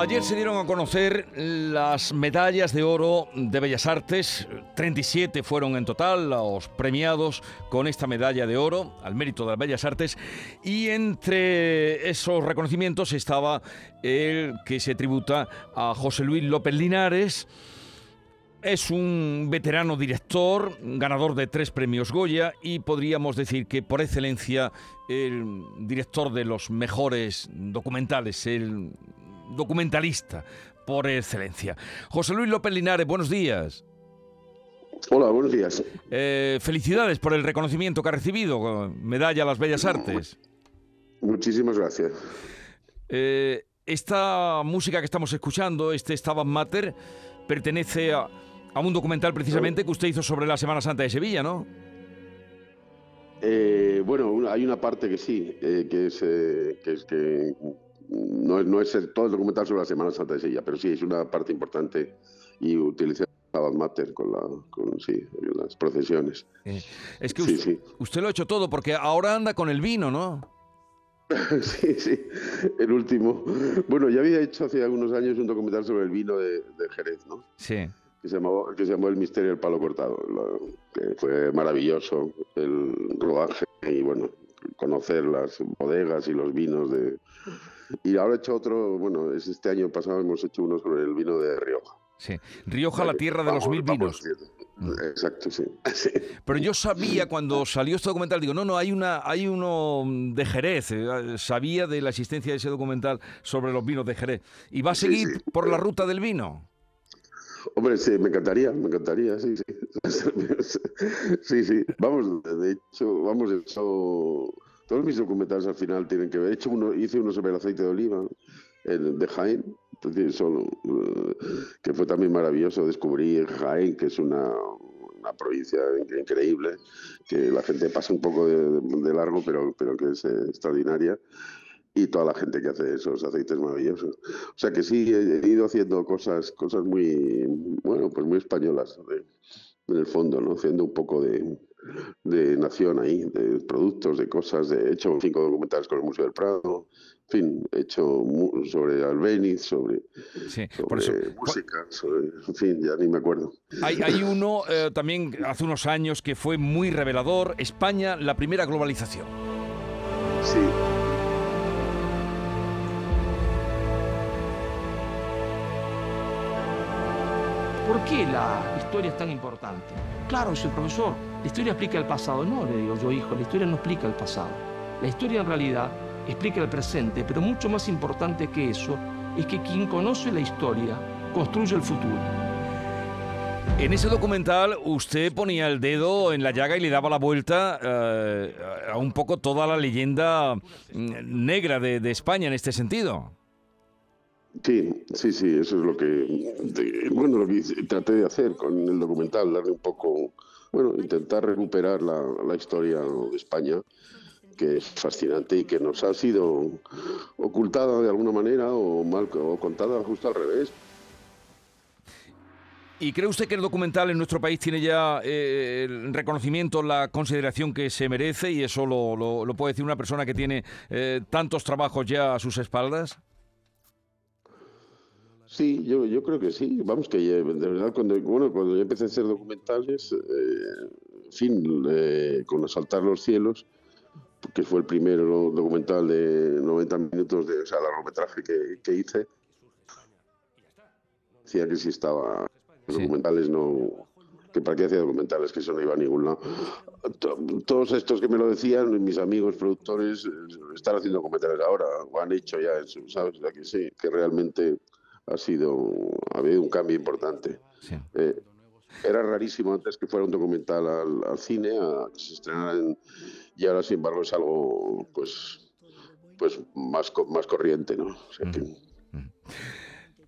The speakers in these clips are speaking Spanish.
Ayer se dieron a conocer las medallas de oro de Bellas Artes, 37 fueron en total los premiados con esta medalla de oro al mérito de las Bellas Artes y entre esos reconocimientos estaba el que se tributa a José Luis López Linares. Es un veterano director, ganador de tres premios Goya y podríamos decir que por excelencia el director de los mejores documentales, el documentalista por excelencia. José Luis López Linares, buenos días. Hola, buenos días. Eh, felicidades por el reconocimiento que ha recibido, medalla a las Bellas Artes. Muchísimas gracias. Eh, esta música que estamos escuchando, este Stabat Mater, pertenece a, un documental precisamente que usted hizo sobre la Semana Santa de Sevilla, ¿no? Eh, bueno, hay una parte que sí, que es, que, es que no, no es todo el documental sobre la Semana Santa de Sevilla, pero sí es una parte importante y utiliza Sabbath Mater con, la, con sí, las procesiones. Es que usted, usted, lo ha hecho todo porque ahora anda con el vino, ¿no? sí, sí, el último. Bueno, ya había hecho hace algunos años un documental sobre el vino de, Jerez, ¿no? Sí. Que se, llamó, que se llamó El misterio del palo cortado, que fue maravilloso el rodaje y bueno, conocer las bodegas y los vinos de, y ahora he hecho otro, bueno, es este año pasado hemos hecho uno sobre el vino de Rioja. Sí, Rioja, la tierra de los mil vinos. Mm. Exacto, sí. Pero yo sabía cuando salió este documental, digo, no, no, hay una, hay uno de Jerez, eh, sabía de la existencia de ese documental sobre los vinos de Jerez. ¿Y va a seguir por la ruta del vino? Hombre, sí, me encantaría, me encantaría, sí, sí. sí, sí. Vamos, de hecho, vamos, eso todos mis documentales al final tienen que ver. He hecho uno, hice uno sobre el aceite de oliva de Jaén, solo, eh, que fue también maravilloso descubrir Jaén, que es una, provincia increíble, que la gente pasa un poco de, largo, pero, pero que es eh, extraordinaria y toda la gente que hace esos aceites maravillosos. O sea que sí, he, ido haciendo cosas, cosas muy, bueno, pues muy españolas en el fondo, ¿no? Haciendo un poco de, de nación ahí, de productos, de cosas. De, he hecho cinco documentales con el Museo del Prado, en fin, he hecho sobre Albeniz, sobre, música, en fin, ya ni me acuerdo. Hay, hay uno eh, también hace unos años que fue muy revelador, España, la primera globalización. Sí. ¿Por qué la historia es tan importante? Claro, dice el profesor, la historia explica el pasado. No, le digo yo, hijo, la historia no explica el pasado. La historia en realidad explica el presente, pero mucho más importante que eso es que quien conoce la historia construye el futuro. En ese documental usted ponía el dedo en la llaga y le daba la vuelta eh, a un poco toda la leyenda mm, negra de, de España en este sentido. Sí, sí, sí, eso es lo que, bueno, lo que traté de hacer con el documental, darle un poco, bueno, intentar recuperar la, historia de España, que es fascinante y que nos ha sido ocultada de alguna manera o mal contada justo al revés. ¿Y cree usted que el documental en nuestro país tiene ya eh, el reconocimiento, la consideración que se merece y eso lo, lo, puede decir una persona que tiene eh, tantos trabajos ya a sus espaldas? Sí, yo, yo creo que sí. Vamos, que de verdad, cuando, bueno, cuando yo empecé a hacer documentales, eh, en fin, eh, con Asaltar los Cielos, que fue el primer documental de 90 minutos de o sea, largometraje que, que hice, decía que sí estaba documentales, no que para qué hacía documentales, que eso no iba a ningún lado. Todos estos que me lo decían, mis amigos productores, eh, están haciendo documentales ahora, o han hecho ya eso, ¿sabes? O sea, que sí, que realmente ha sido, ha habido un cambio importante. Eh, era rarísimo antes que fuera un documental al, cine, a que se estrenara y ahora sin embargo es algo pues pues más, más corriente, ¿no?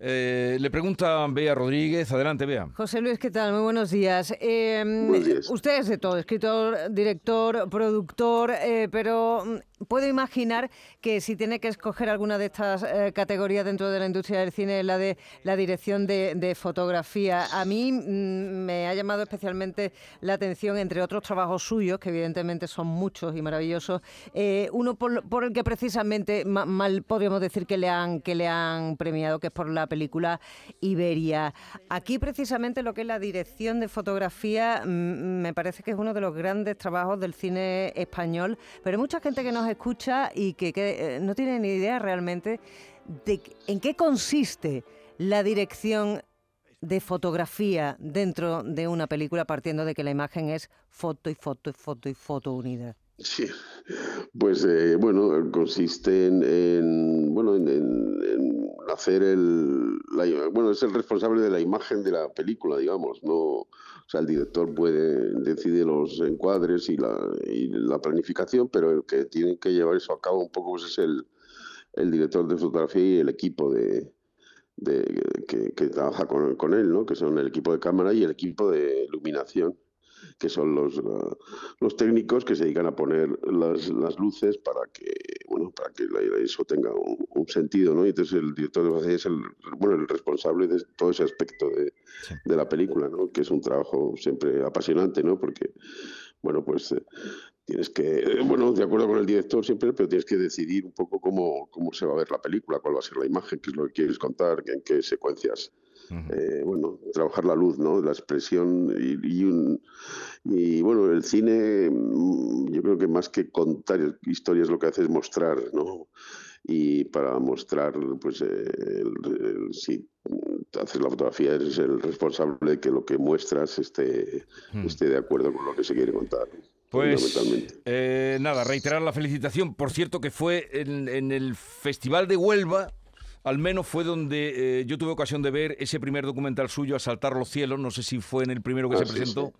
Eh, le pregunta Bea Rodríguez. Adelante, Bea. José Luis, ¿qué tal? Muy buenos días. Eh, Buenos días. Usted es de todo, escritor, director, productor, eh, pero mm, puedo imaginar que si tiene que escoger alguna de estas eh, categorías dentro de la industria del cine, la de la dirección de, de fotografía. A mí mm, me ha llamado especialmente la atención, entre otros trabajos suyos, que evidentemente son muchos y maravillosos, eh, uno por, por el que precisamente ma- mal podríamos decir que le han que le han premiado, que es por la película Iberia. Aquí precisamente lo que es la dirección de fotografía mm, me parece que es uno de los grandes trabajos del cine español, pero hay mucha gente que nos escucha y que, que, eh, no tiene ni idea realmente de en qué consiste la dirección de fotografía dentro de una película partiendo de que la imagen es foto y foto y foto y foto unida. Sí, pues eh, bueno, consiste en, en, bueno en, hacer el bueno es el responsable de la imagen de la película, digamos, no, o sea el director puede decidir los encuadres y la, y la planificación, pero el que tiene que llevar eso a cabo un poco pues es el, el director de fotografía y el equipo de, de- que, que trabaja con, con él, ¿no? Que son el equipo de cámara y el equipo de iluminación que son los, uh, los técnicos que se dedican a poner las, las luces para que bueno para que eso tenga un, un sentido no y entonces el director de fotografía es el bueno el responsable de todo ese aspecto de, Sí. de la película no que es un trabajo siempre apasionante no porque bueno pues eh, tienes que eh, bueno de acuerdo con el director siempre pero tienes que decidir un poco cómo cómo se va a ver la película cuál va a ser la imagen qué es lo que quieres contar en qué secuencias Eh, bueno, trabajar la luz, ¿no? La expresión y, y un, y bueno, el cine, mm, yo creo que más que contar historias lo que hace es mostrar, ¿no? Y para mostrar, pues, eh, el- el- si haces la fotografía, eres el responsable de que lo que muestras esté, esté de acuerdo con lo que se quiere contar. Pues eh, nada, reiterar la felicitación. Por cierto, que fue en, en el Festival de Huelva, al menos fue donde eh, yo tuve ocasión de ver ese primer documental suyo, Asaltar los cielos. No sé si fue en el primero que Ah, se sí, presentó.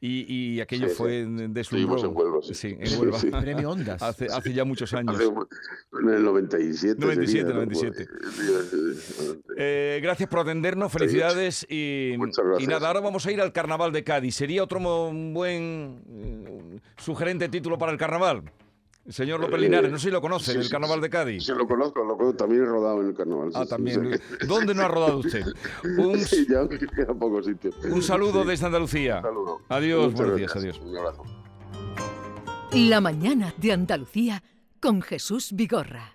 Y, y aquello Sí, fue en- de Estuvimos en Huelva, sí. Sí, en Huelva. sí. Premio Ondas. Hace, hace ya muchos años. Hace- en el 97. 97, sería, ¿no? 97. Sí, Eh, gracias por atendernos, felicidades y, y nada, ahora vamos a ir al Carnaval de Cádiz. ¿Sería otro buen eh, sugerente título para el Carnaval? Señor López Eh, Linares, no sé si lo conoce, sí, el sí, Carnaval de Cádiz. Sí, lo conozco, lo conozco, también he rodado en el carnaval. Ah, sí, también. ¿Dónde no ha rodado usted? Un, Sí, ya queda poco sitio. un saludo Sí, desde Andalucía. un saludo. Adiós, Muchas buenos días, gracias. adiós. Un abrazo. La mañana de Andalucía con Jesús Vigorra.